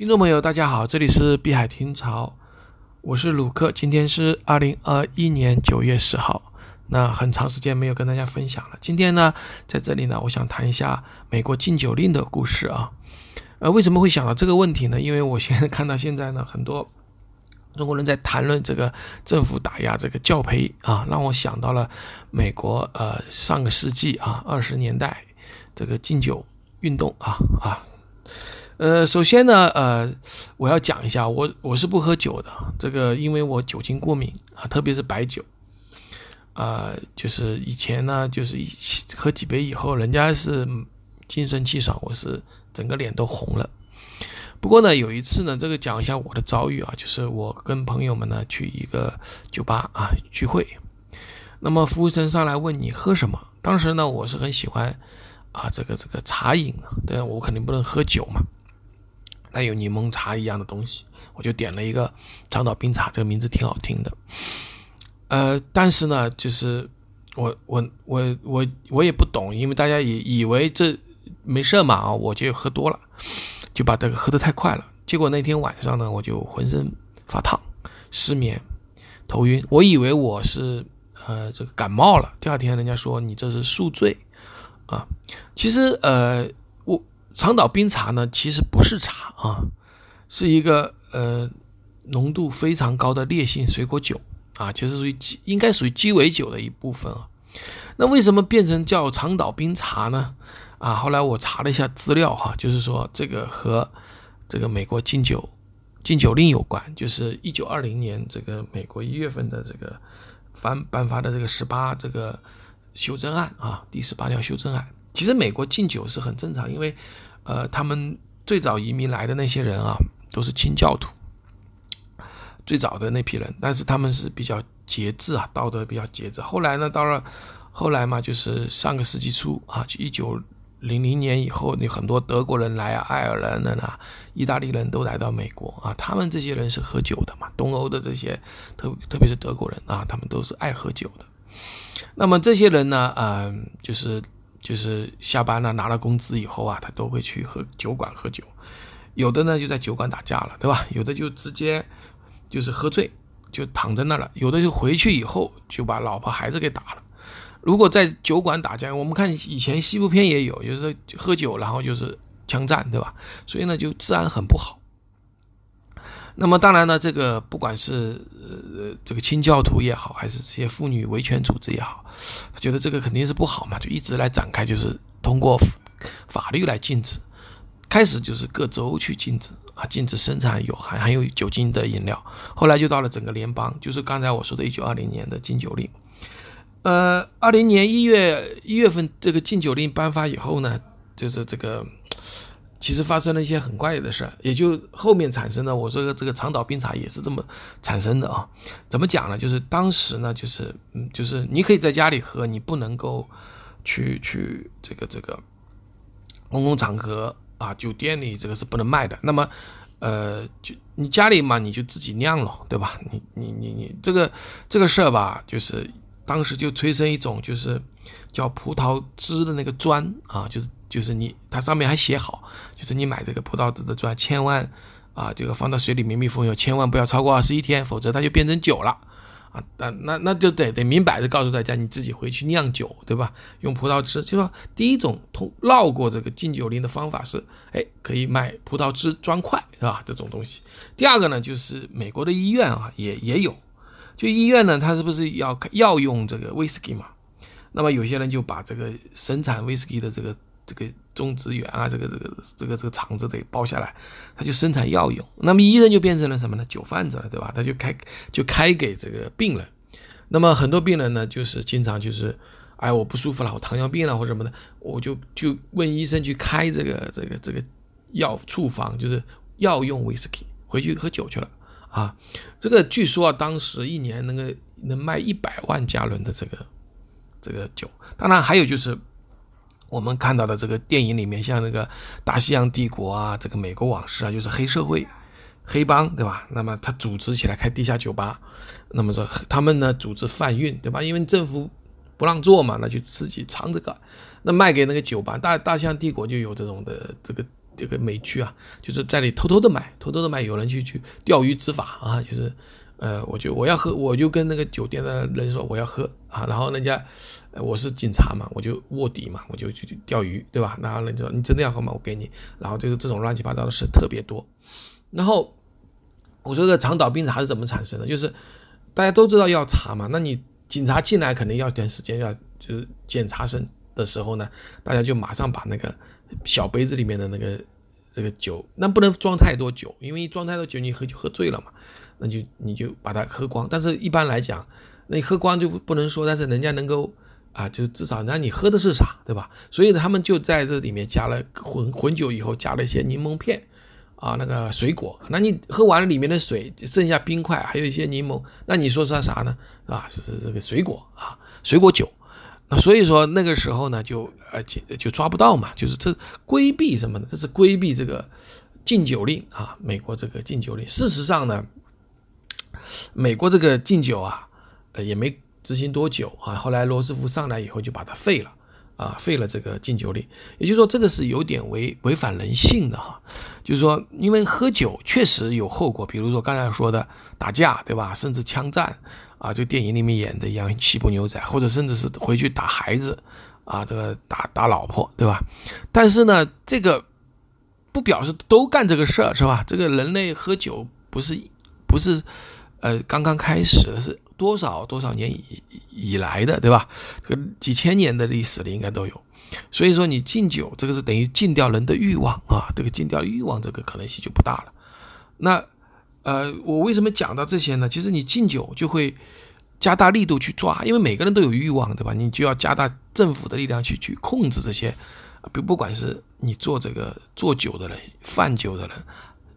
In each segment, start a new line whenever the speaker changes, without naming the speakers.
听众朋友，大家好，这里是碧海听潮，我是鲁克。今天是二零二一年九月十号，那很长时间没有跟大家分享了。今天呢，在这里呢，我想谈一下美国禁酒令的故事啊。呃，为什么会想到这个问题呢？因为我现在看到现在呢，很多中国人在谈论这个政府打压这个教培啊，让我想到了美国呃上个世纪啊二十年代这个禁酒运动啊啊。呃，首先呢，呃，我要讲一下，我我是不喝酒的，这个因为我酒精过敏啊，特别是白酒，啊，就是以前呢，就是一喝几杯以后，人家是精神气爽，我是整个脸都红了。不过呢，有一次呢，这个讲一下我的遭遇啊，就是我跟朋友们呢去一个酒吧啊聚会，那么服务生上来问你喝什么，当时呢，我是很喜欢啊这个这个茶饮啊，对我肯定不能喝酒嘛。那有柠檬茶一样的东西，我就点了一个长岛冰茶，这个名字挺好听的。呃，但是呢，就是我我我我我也不懂，因为大家以以为这没事嘛啊，我就喝多了，就把这个喝得太快了。结果那天晚上呢，我就浑身发烫、失眠、头晕，我以为我是呃这个感冒了。第二天人家说你这是宿醉啊，其实呃。长岛冰茶呢，其实不是茶啊，是一个呃浓度非常高的烈性水果酒啊，其实属于鸡，应该属于鸡尾酒的一部分啊。那为什么变成叫长岛冰茶呢？啊，后来我查了一下资料哈，就是说这个和这个美国禁酒禁酒令有关，就是一九二零年这个美国一月份的这个颁颁发的这个十八这个修正案啊，第十八条修正案。其实美国禁酒是很正常，因为呃，他们最早移民来的那些人啊，都是清教徒，最早的那批人，但是他们是比较节制啊，道德比较节制。后来呢，到了后来嘛，就是上个世纪初啊，就一九零零年以后，有很多德国人来啊，爱尔兰人啊，意大利人都来到美国啊，他们这些人是喝酒的嘛，东欧的这些特特别是德国人啊，他们都是爱喝酒的。那么这些人呢，嗯，就是。就是下班了拿了工资以后啊，他都会去喝酒馆喝酒，有的呢就在酒馆打架了，对吧？有的就直接就是喝醉就躺在那了，有的就回去以后就把老婆孩子给打了。如果在酒馆打架，我们看以前西部片也有，就是喝酒然后就是枪战，对吧？所以呢就治安很不好。那么当然呢，这个不管是呃这个清教徒也好，还是这些妇女维权组织也好，觉得这个肯定是不好嘛，就一直来展开，就是通过法律来禁止。开始就是各州去禁止啊，禁止生产有含含有酒精的饮料。后来就到了整个联邦，就是刚才我说的一九二零年的禁酒令。呃，二零年一月一月份这个禁酒令颁发以后呢，就是这个。其实发生了一些很怪的事，也就后面产生的。我这个这个长岛冰茶也是这么产生的啊。怎么讲呢？就是当时呢，就是嗯，就是你可以在家里喝，你不能够去去这个这个公共场合啊，酒店里这个是不能卖的。那么呃，就你家里嘛，你就自己酿了，对吧？你你你你这个这个事儿吧，就是当时就催生一种就是叫葡萄汁的那个砖啊，就是。就是你，它上面还写好，就是你买这个葡萄汁的砖，千万啊，这个放到水里密密封以后，千万不要超过二十一天，否则它就变成酒了啊。那那那就得得明摆着告诉大家，你自己回去酿酒，对吧？用葡萄汁，就说第一种通绕过这个禁酒令的方法是，哎，可以卖葡萄汁砖块，是吧？这种东西。第二个呢，就是美国的医院啊，也也有，就医院呢，它是不是要要用这个威士忌嘛？那么有些人就把这个生产威士忌的这个。这个种植园啊，这个这个这个这个厂子得包下来，他就生产药用。那么医生就变成了什么呢？酒贩子了，对吧？他就开就开给这个病人。那么很多病人呢，就是经常就是，哎，我不舒服了，我糖尿病了或什么的，我就就问医生去开这个这个这个药处方，就是药用威士忌，回去喝酒去了啊。这个据说啊，当时一年能够能卖一百万加仑的这个这个酒。当然还有就是。我们看到的这个电影里面，像那个《大西洋帝国》啊，这个《美国往事》啊，就是黑社会、黑帮，对吧？那么他组织起来开地下酒吧，那么说他们呢组织贩运，对吧？因为政府不让做嘛，那就自己藏着干，那卖给那个酒吧。大大西洋帝国就有这种的这个这个美剧啊，就是在里偷偷的买，偷偷的买，有人去去钓鱼执法啊，就是，呃，我就我要喝，我就跟那个酒店的人说我要喝啊，然后人家，我是警察嘛，我就卧底嘛，我就去钓鱼，对吧？然后人家说你真的要喝吗？我给你，然后就是这种乱七八糟的事特别多。然后我说这个长岛冰茶是怎么产生的？就是大家都知道要查嘛，那你警察进来肯定要点时间，要就是检查身的时候呢，大家就马上把那个。小杯子里面的那个这个酒，那不能装太多酒，因为一装太多酒，你喝就喝醉了嘛。那就你就把它喝光。但是一般来讲，那你喝光就不能说，但是人家能够啊，就至少那你喝的是啥，对吧？所以他们就在这里面加了混混酒以后，加了一些柠檬片啊，那个水果。那你喝完了里面的水，剩下冰块，还有一些柠檬，那你说是啥呢？啊，是是这个水果啊，水果酒。那所以说那个时候呢，就呃就就抓不到嘛，就是这规避什么呢？这是规避这个禁酒令啊，美国这个禁酒令。事实上呢，美国这个禁酒啊，呃也没执行多久啊，后来罗斯福上来以后就把它废了啊，废了这个禁酒令。也就是说，这个是有点违违反人性的哈，就是说，因为喝酒确实有后果，比如说刚才说的打架，对吧？甚至枪战。啊，就电影里面演的一样，西部牛仔，或者甚至是回去打孩子，啊，这个打打老婆，对吧？但是呢，这个不表示都干这个事儿，是吧？这个人类喝酒不是不是呃刚刚开始的，是多少多少年以以来的，对吧？这个几千年的历史里应该都有。所以说，你禁酒，这个是等于禁掉人的欲望啊，这个禁掉欲望，这个可能性就不大了。那。呃，我为什么讲到这些呢？其实你禁酒就会加大力度去抓，因为每个人都有欲望，对吧？你就要加大政府的力量去去控制这些，不不管是你做这个做酒的人、贩酒的人，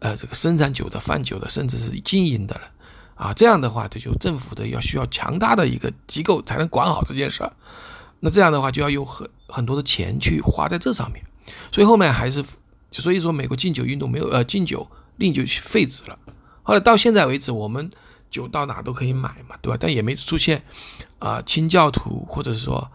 呃，这个生产酒的、贩酒的，甚至是经营的人，啊，这样的话，这就政府的要需要强大的一个机构才能管好这件事儿。那这样的话，就要用很很多的钱去花在这上面，所以后面还是，所以说美国禁酒运动没有呃禁酒令就废止了。后来到现在为止，我们酒到哪都可以买嘛，对吧？但也没出现啊清教徒或者是说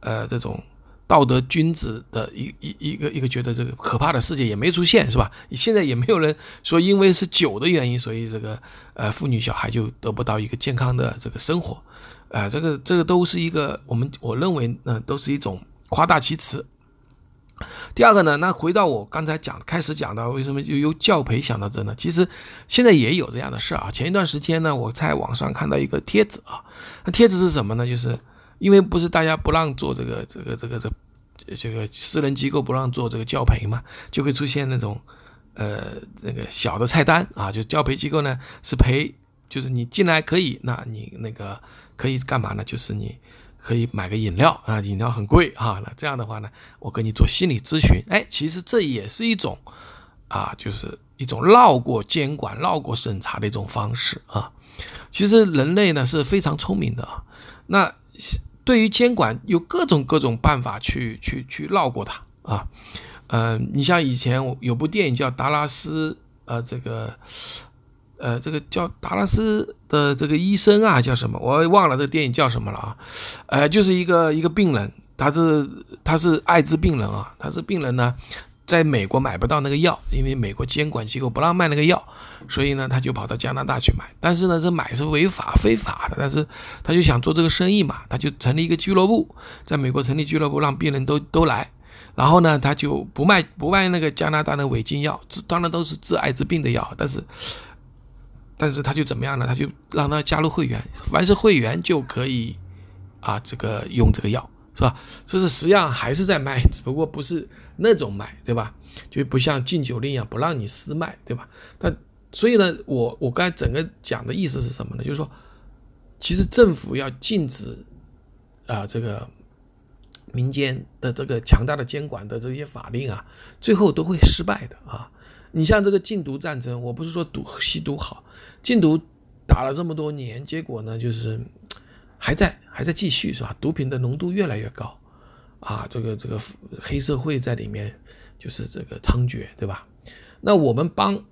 呃这种道德君子的一一一个一个觉得这个可怕的世界也没出现，是吧？现在也没有人说因为是酒的原因，所以这个呃妇女小孩就得不到一个健康的这个生活，啊，这个这个都是一个我们我认为呢都是一种夸大其词。第二个呢，那回到我刚才讲开始讲到为什么又由教培想到这呢？其实现在也有这样的事啊。前一段时间呢，我在网上看到一个帖子啊，那帖子是什么呢？就是因为不是大家不让做这个这个这个这这个私人机构不让做这个教培嘛，就会出现那种呃那个小的菜单啊，就教培机构呢是培，就是你进来可以，那你那个可以干嘛呢？就是你。可以买个饮料啊，饮料很贵哈。那这样的话呢，我给你做心理咨询，哎，其实这也是一种啊，就是一种绕过监管、绕过审查的一种方式啊。其实人类呢是非常聪明的啊。那对于监管有各种各种办法去去去绕过它啊。嗯，你像以前有部电影叫《达拉斯》，呃，这个。呃，这个叫达拉斯的这个医生啊，叫什么？我忘了这个电影叫什么了啊？呃，就是一个一个病人，他是他是艾滋病人啊，他是病人呢，在美国买不到那个药，因为美国监管机构不让卖那个药，所以呢，他就跑到加拿大去买。但是呢，这买是违法非法的，但是他就想做这个生意嘛，他就成立一个俱乐部，在美国成立俱乐部，让病人都都来，然后呢，他就不卖不卖那个加拿大的违禁药，治当然都是治艾滋病的药，但是。但是他就怎么样呢？他就让他加入会员，凡是会员就可以啊，这个用这个药是吧？这是实际上还是在卖，只不过不是那种卖，对吧？就不像禁酒令一样不让你私卖，对吧？但所以呢，我我刚才整个讲的意思是什么呢？就是说，其实政府要禁止啊，这个民间的这个强大的监管的这些法令啊，最后都会失败的啊。你像这个禁毒战争，我不是说毒吸毒好，禁毒打了这么多年，结果呢就是还在还在继续是吧？毒品的浓度越来越高，啊，这个这个黑社会在里面就是这个猖獗，对吧？那我们帮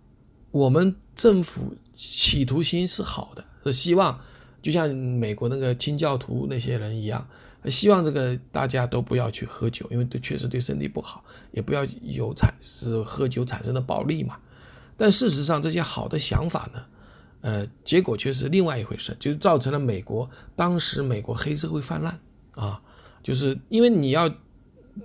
我们政府企图心是好的，是希望就像美国那个清教徒那些人一样，希望这个大家都不要去喝酒，因为对确实对身体不好，也不要有产是喝酒产生的暴力嘛。但事实上，这些好的想法呢，呃，结果却是另外一回事，就造成了美国当时美国黑社会泛滥啊，就是因为你要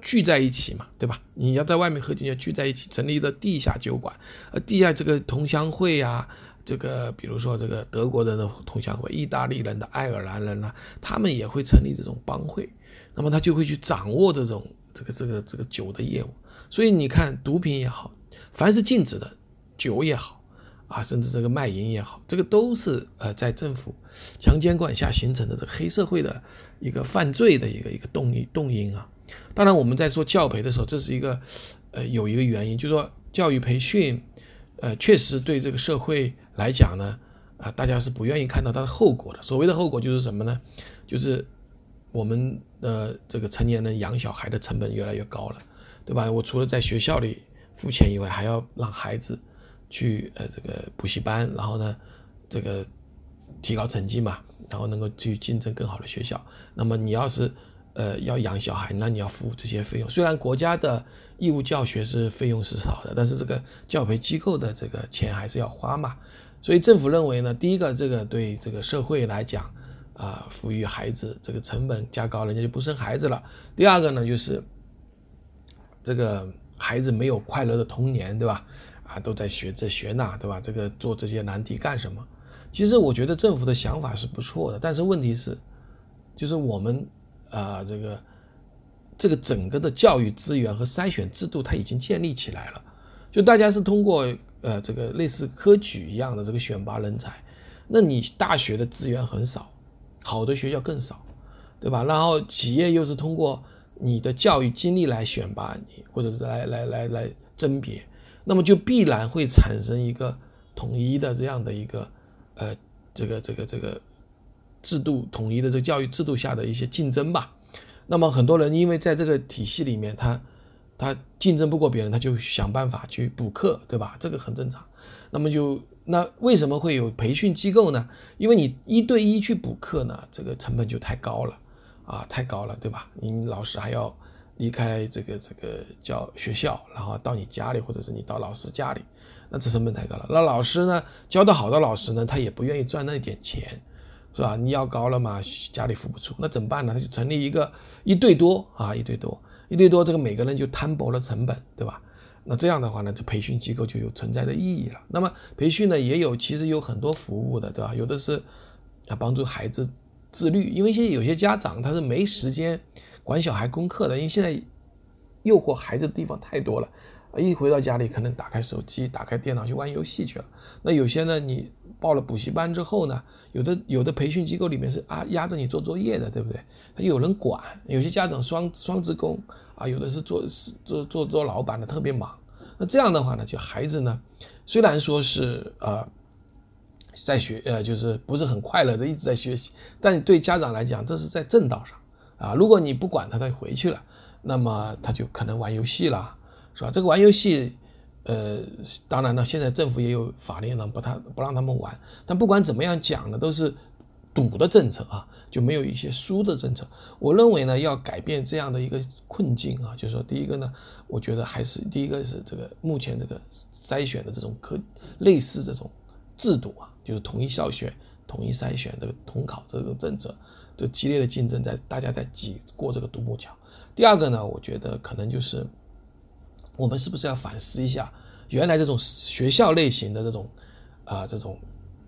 聚在一起嘛，对吧？你要在外面喝酒，要聚在一起，成立的地下酒馆，呃，地下这个同乡会啊。这个，比如说这个德国人的同乡会、意大利人的、爱尔兰人呢，他们也会成立这种帮会，那么他就会去掌握这种这个这个这个酒的业务。所以你看，毒品也好，凡是禁止的酒也好，啊，甚至这个卖淫也好，这个都是呃在政府强监管下形成的这个黑社会的一个犯罪的一个一个动因动因啊。当然，我们在说教培的时候，这是一个呃有一个原因，就是说教育培训，呃，确实对这个社会。来讲呢，啊，大家是不愿意看到它的后果的。所谓的后果就是什么呢？就是我们的这个成年人养小孩的成本越来越高了，对吧？我除了在学校里付钱以外，还要让孩子去呃这个补习班，然后呢，这个提高成绩嘛，然后能够去竞争更好的学校。那么你要是呃要养小孩，那你要付这些费用。虽然国家的义务教学是费用是少的，但是这个教培机构的这个钱还是要花嘛。所以政府认为呢，第一个，这个对这个社会来讲，啊，抚育孩子这个成本加高，人家就不生孩子了。第二个呢，就是这个孩子没有快乐的童年，对吧？啊，都在学这学那，对吧？这个做这些难题干什么？其实我觉得政府的想法是不错的，但是问题是，就是我们啊，这个这个整个的教育资源和筛选制度，它已经建立起来了，就大家是通过。呃，这个类似科举一样的这个选拔人才，那你大学的资源很少，好的学校更少，对吧？然后企业又是通过你的教育经历来选拔你，或者是来来来来甄别，那么就必然会产生一个统一的这样的一个呃这个这个这个制度统一的这个教育制度下的一些竞争吧。那么很多人因为在这个体系里面，他。他竞争不过别人，他就想办法去补课，对吧？这个很正常。那么就那为什么会有培训机构呢？因为你一对一去补课呢，这个成本就太高了啊，太高了，对吧？你老师还要离开这个这个教学校，然后到你家里，或者是你到老师家里，那这成本太高了。那老师呢，教的好的老师呢，他也不愿意赚那点钱，是吧？你要高了嘛，家里付不出，那怎么办呢？他就成立一个一对多啊，一对多。一对多，这个每个人就摊薄了成本，对吧？那这样的话呢，这培训机构就有存在的意义了。那么培训呢，也有其实有很多服务的，对吧？有的是啊帮助孩子自律，因为现在有些家长他是没时间管小孩功课的，因为现在诱惑孩子的地方太多了。一回到家里，可能打开手机、打开电脑去玩游戏去了。那有些呢，你报了补习班之后呢，有的有的培训机构里面是啊压着你做作业的，对不对？他有人管。有些家长双双职工啊，有的是做做做做老板的，特别忙。那这样的话呢，就孩子呢，虽然说是呃在学呃就是不是很快乐的一直在学习，但对家长来讲，这是在正道上啊。如果你不管他，他就回去了，那么他就可能玩游戏了。是吧？这个玩游戏，呃，当然了，现在政府也有法令让不他不让他们玩。但不管怎么样讲呢，都是赌的政策啊，就没有一些输的政策。我认为呢，要改变这样的一个困境啊，就是说，第一个呢，我觉得还是第一个是这个目前这个筛选的这种可类似这种制度啊，就是统一校选、统一筛选这个统考这个政策，这激烈的竞争在大家在挤过这个独木桥。第二个呢，我觉得可能就是。我们是不是要反思一下，原来这种学校类型的这种啊这种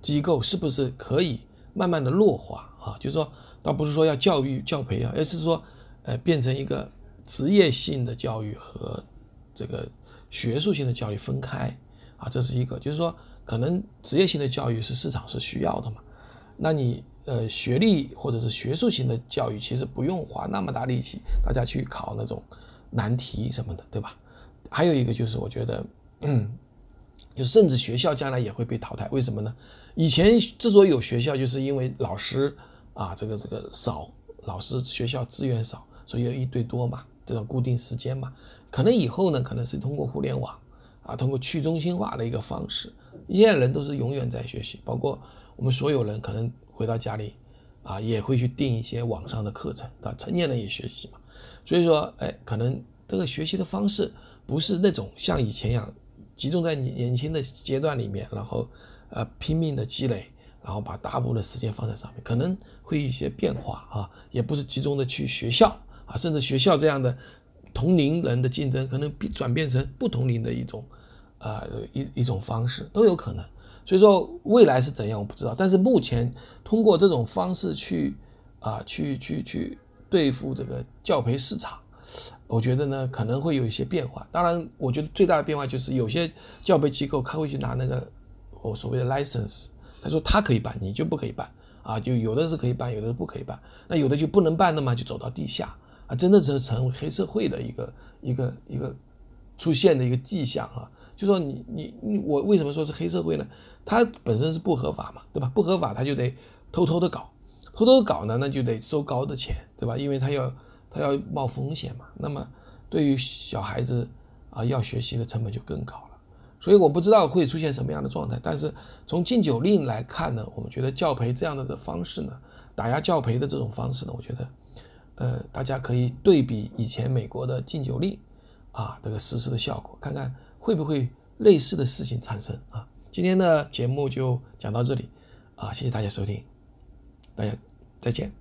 机构，是不是可以慢慢的弱化啊？就是说，倒不是说要教育教培啊，而是说，呃，变成一个职业性的教育和这个学术性的教育分开啊，这是一个。就是说，可能职业性的教育是市场是需要的嘛，那你呃学历或者是学术型的教育，其实不用花那么大力气，大家去考那种难题什么的，对吧？还有一个就是，我觉得，嗯，就甚至学校将来也会被淘汰。为什么呢？以前之所以有学校，就是因为老师啊，这个这个少，老师学校资源少，所以要一对多嘛，这种固定时间嘛。可能以后呢，可能是通过互联网啊，通过去中心化的一个方式，现在人都是永远在学习，包括我们所有人，可能回到家里，啊，也会去订一些网上的课程，啊，成年人也学习嘛。所以说，哎，可能这个学习的方式不是那种像以前一样集中在你年轻的阶段里面，然后呃拼命的积累，然后把大部分的时间放在上面，可能会有一些变化啊，也不是集中的去学校啊，甚至学校这样的同龄人的竞争，可能转变成不同龄的一种啊一一种方式都有可能。所以说未来是怎样我不知道，但是目前通过这种方式去啊去去去对付这个教培市场，我觉得呢可能会有一些变化。当然，我觉得最大的变化就是有些教培机构他会去拿那个我所谓的 license，他说他可以办，你就不可以办啊，就有的是可以办，有的是不可以办，那有的就不能办的嘛，就走到地下啊，真的是成为黑社会的一个一个一个出现的一个迹象啊。就说你你你我为什么说是黑社会呢？它本身是不合法嘛，对吧？不合法他就得偷偷的搞，偷偷的搞呢，那就得收高的钱，对吧？因为他要他要冒风险嘛。那么对于小孩子啊，要学习的成本就更高了。所以我不知道会出现什么样的状态。但是从禁酒令来看呢，我们觉得教培这样的的方式呢，打压教培的这种方式呢，我觉得呃，大家可以对比以前美国的禁酒令啊这个实施的效果，看看。会不会类似的事情产生啊？今天的节目就讲到这里，啊，谢谢大家收听，大家再见。